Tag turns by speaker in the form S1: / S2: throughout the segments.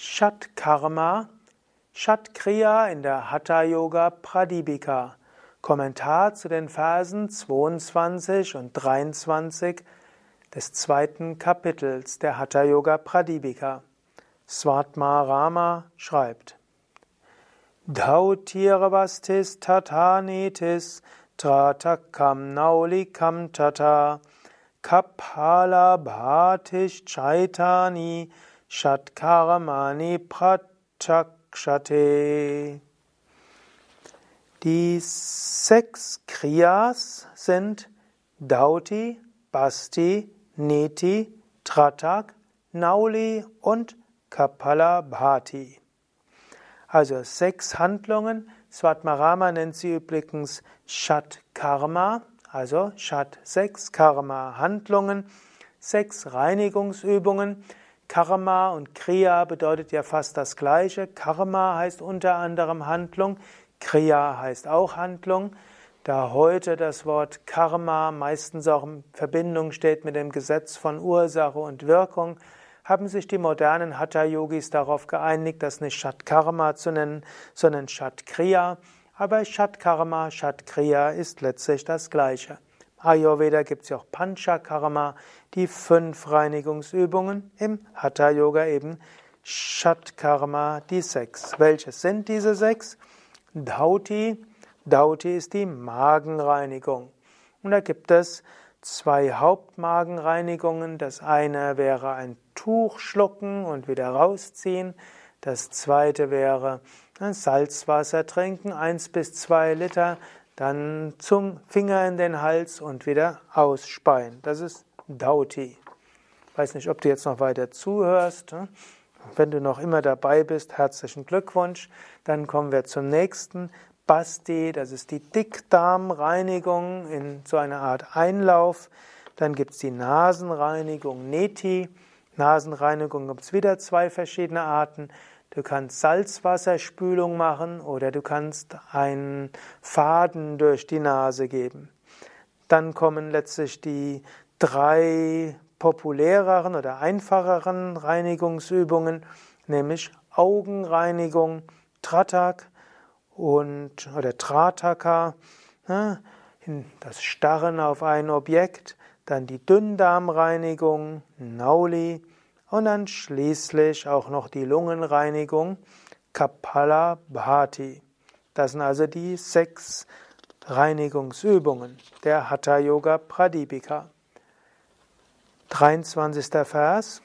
S1: Shat Karma, Shat Kriya in der Hatha Yoga Pradipika. Kommentar zu den Versen 22 und 23 des zweiten Kapitels der Hatha Yoga Pradipika. Svatma Rama schreibt: Dhautirvastis tatanitis tratakam naulikam tata kapala bhatish chaitani shatkaramani pratakshate Die sechs Kriyas sind Dauti, Basti, Neti, Tratak, Nauli und Kapalabhati. Also sechs Handlungen. Svatmarama nennt sie übrigens Shat Karma, also Shat sechs Karma Handlungen, sechs Reinigungsübungen. Karma und Kriya bedeutet ja fast das gleiche. Karma heißt unter anderem Handlung, Kriya heißt auch Handlung. Da heute das Wort Karma meistens auch in Verbindung steht mit dem Gesetz von Ursache und Wirkung, haben sich die modernen Hatha-Yogis darauf geeinigt, das nicht Shat Karma zu nennen, sondern Shat Kriya. Aber Shat Karma, Shat Kriya ist letztlich das Gleiche. Ayurveda gibt es ja auch Panchakarma, die fünf Reinigungsübungen, im Hatha Yoga eben Shat Karma, die sechs. Welche sind diese sechs? Dauti. Dauti ist die Magenreinigung. Und da gibt es zwei Hauptmagenreinigungen. Das eine wäre ein Tuch schlucken und wieder rausziehen. Das zweite wäre Salzwasser trinken, eins bis zwei Liter, dann zum Finger in den Hals und wieder ausspeien. Das ist Dauti. Weiß nicht, ob du jetzt noch weiter zuhörst. Hm? Wenn du noch immer dabei bist, herzlichen Glückwunsch. Dann kommen wir zum nächsten. Basti, das ist die Dickdarmreinigung in so einer Art Einlauf. Dann gibt es die Nasenreinigung, Neti. Nasenreinigung gibt es wieder zwei verschiedene Arten. Du kannst Salzwasserspülung machen oder du kannst einen Faden durch die Nase geben. Dann kommen letztlich die drei populäreren oder einfacheren Reinigungsübungen, nämlich Augenreinigung, Tratak und oder Trataka, ne, das Starren auf ein Objekt, dann die Dünndarmreinigung, Nauli und dann schließlich auch noch die Lungenreinigung, Kapalabhati. Das sind also die sechs Reinigungsübungen der Hatha Yoga Pradipika. 23. Vers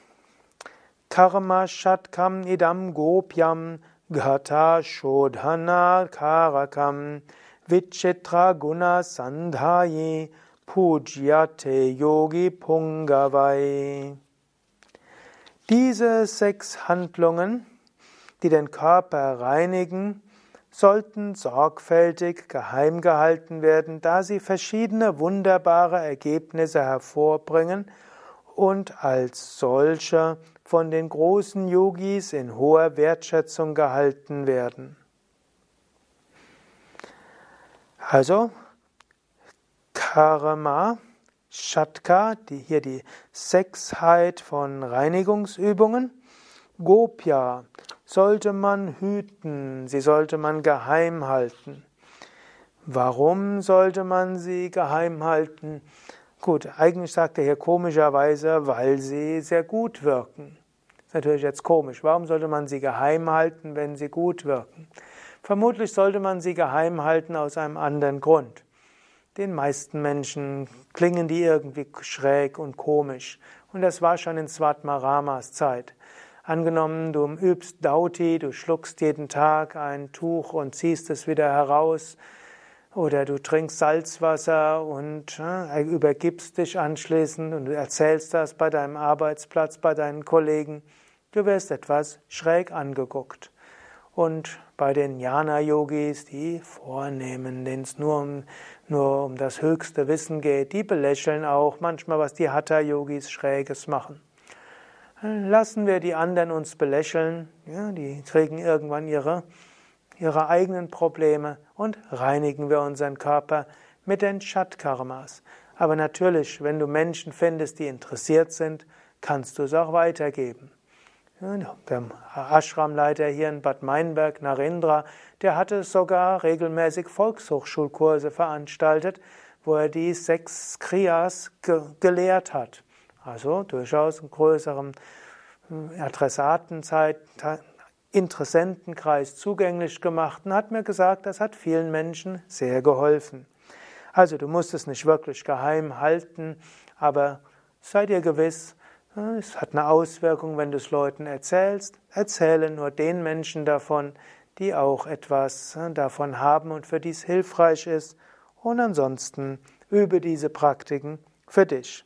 S1: Karma Shatkam Idam Gopyam Gata Shodhana Karakam Vichitra Guna Sandhaye Pujyate Yogi Pungavai. Diese sechs Handlungen, die den Körper reinigen, sollten sorgfältig geheim gehalten werden, da sie verschiedene wunderbare Ergebnisse hervorbringen und als solche von den großen Yogis in hoher Wertschätzung gehalten werden. Also Karma, Shatka, die, hier die Sechsheit von Reinigungsübungen. Gopya sollte man hüten, sie sollte man geheim halten. Warum sollte man sie geheim halten? Gut, eigentlich sagt er hier komischerweise, weil sie sehr gut wirken. Ist natürlich jetzt komisch. Warum sollte man sie geheim halten, wenn sie gut wirken? Vermutlich sollte man sie geheim halten aus einem anderen Grund. Den meisten Menschen klingen die irgendwie schräg und komisch. Und das war schon in Svatmaramas Zeit. Angenommen, du übst Dauti, du schluckst jeden Tag ein Tuch und ziehst es wieder heraus, oder du trinkst Salzwasser und äh, übergibst dich anschließend und du erzählst das bei deinem Arbeitsplatz, bei deinen Kollegen. Du wirst etwas schräg angeguckt. Und bei den Jnana-Yogis, die Vornehmen, denen es nur um, nur um das höchste Wissen geht, die belächeln auch manchmal, was die Hatha-Yogis Schräges machen. Lassen wir die anderen uns belächeln, ja, die kriegen irgendwann ihre, ihre eigenen Probleme und reinigen wir unseren Körper mit den Shatkarmas. Aber natürlich, wenn du Menschen findest, die interessiert sind, kannst du es auch weitergeben. Der Ashramleiter hier in Bad Meinberg, Narendra, der hatte sogar regelmäßig Volkshochschulkurse veranstaltet, wo er die sechs Kriyas ge gelehrt hat. Also durchaus in größerem äh, Adressatenzeit, Interessentenkreis zugänglich gemacht und hat mir gesagt, das hat vielen Menschen sehr geholfen. Also du musst es nicht wirklich geheim halten, aber sei dir gewiss, es hat eine Auswirkung, wenn du es Leuten erzählst. Erzähle nur den Menschen davon, die auch etwas davon haben und für die es hilfreich ist. Und ansonsten übe diese Praktiken für dich.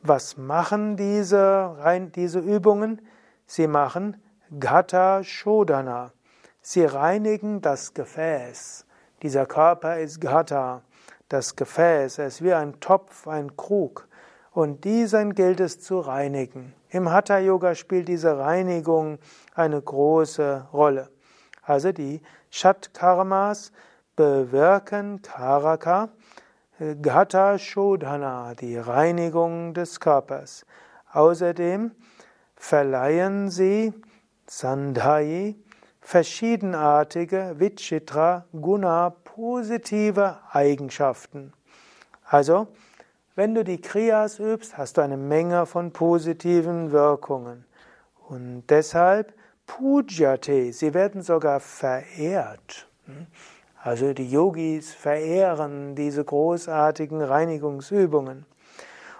S1: Was machen diese, diese Übungen? Sie machen Gata Shodana. Sie reinigen das Gefäß. Dieser Körper ist Gata, das Gefäß. Ist wie ein Topf, ein Krug und diesen gilt es zu reinigen. Im Hatha Yoga spielt diese Reinigung eine große Rolle. Also die Shat Karmas bewirken Karaka, Gata Shodhana, die Reinigung des Körpers. Außerdem verleihen sie Sandhayi verschiedenartige Vichitra Guna positive Eigenschaften. Also wenn du die Kriyas übst, hast du eine Menge von positiven Wirkungen. Und deshalb Pujate, sie werden sogar verehrt. Also die Yogis verehren diese großartigen Reinigungsübungen.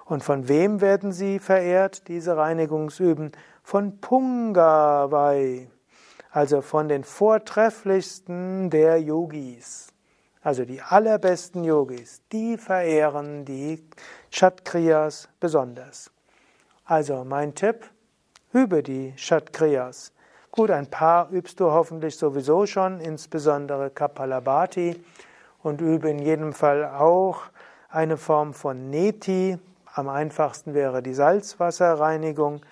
S1: Und von wem werden sie verehrt, diese Reinigungsüben? Von Pungavai, also von den vortrefflichsten der Yogis. Also die allerbesten Yogis, die verehren die Shatkriyas besonders. Also mein Tipp, übe die Shatkriyas. Gut, ein paar übst du hoffentlich sowieso schon, insbesondere Kapalabhati und übe in jedem Fall auch eine Form von Neti. Am einfachsten wäre die Salzwasserreinigung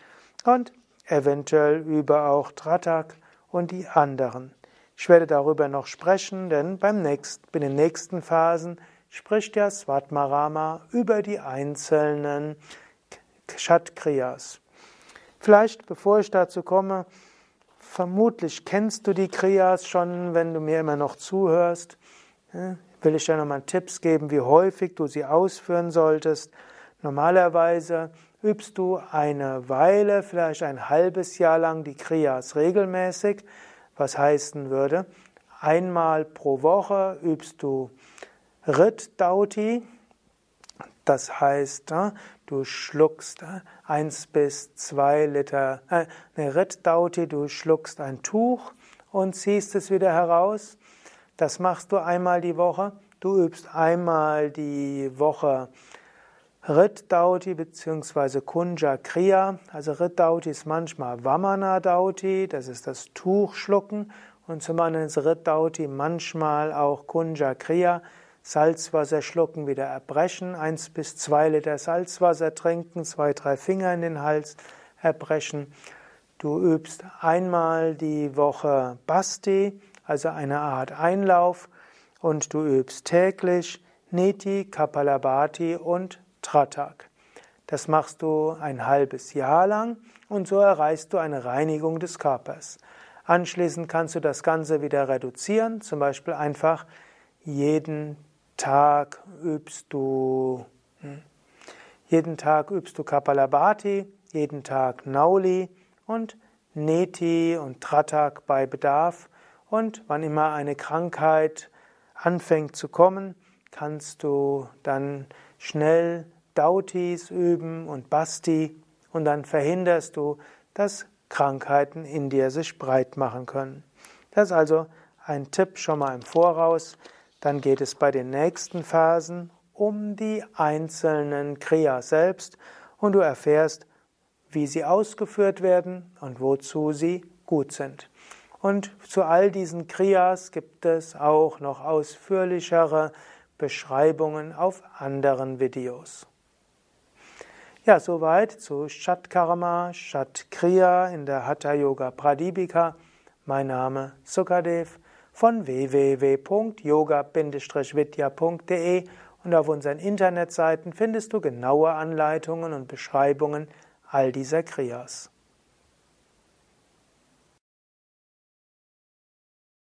S1: und eventuell übe auch Tratak und die anderen. Ich werde darüber noch sprechen, denn beim nächsten, in den nächsten Phasen spricht ja Svatmarama über die einzelnen Kshat-Kriyas. Vielleicht, bevor ich dazu komme, vermutlich kennst du die Kriyas schon, wenn du mir immer noch zuhörst. Will ich dir nochmal Tipps geben, wie häufig du sie ausführen solltest. Normalerweise übst du eine Weile, vielleicht ein halbes Jahr lang die Kriyas regelmäßig was heißen würde, einmal pro Woche übst du Rittdauti, das heißt, äh, du schluckst äh, eins bis zwei Liter, äh, eine Rittdauti, du schluckst ein Tuch und ziehst es wieder heraus. Das machst du einmal die Woche. Du übst einmal die Woche Riddauti bzw. Kunja Kriya. Also Riddauti ist manchmal Vamana Dauti, das ist das Tuchschlucken. Und zum anderen ist Riddauti manchmal auch Kunja Kriya, Salzwasser schlucken, wieder erbrechen, eins bis zwei Liter Salzwasser trinken, zwei, drei Finger in den Hals erbrechen. Du übst einmal die Woche Basti, also eine Art Einlauf, und du übst täglich Neti, Kapalabhati und Tratak. Das machst du ein halbes Jahr lang und so erreichst du eine Reinigung des Körpers. Anschließend kannst du das Ganze wieder reduzieren, zum Beispiel einfach jeden Tag übst du hm, jeden Tag übst du Kapalabhati, jeden Tag Nauli und Neti und Tratak bei Bedarf und wann immer eine Krankheit anfängt zu kommen, kannst du dann schnell Dautis üben und Basti und dann verhinderst du, dass Krankheiten in dir sich breit machen können. Das ist also ein Tipp schon mal im Voraus. Dann geht es bei den nächsten Phasen um die einzelnen Kriya selbst und du erfährst, wie sie ausgeführt werden und wozu sie gut sind. Und zu all diesen Kriyas gibt es auch noch ausführlichere Beschreibungen auf anderen Videos. Ja, soweit zu Shatkarma, Shatkriya in der Hatha Yoga Pradipika. Mein Name Sukadev von www.yoga-vidya.de und auf unseren Internetseiten findest du genaue Anleitungen und Beschreibungen all dieser Kriyas.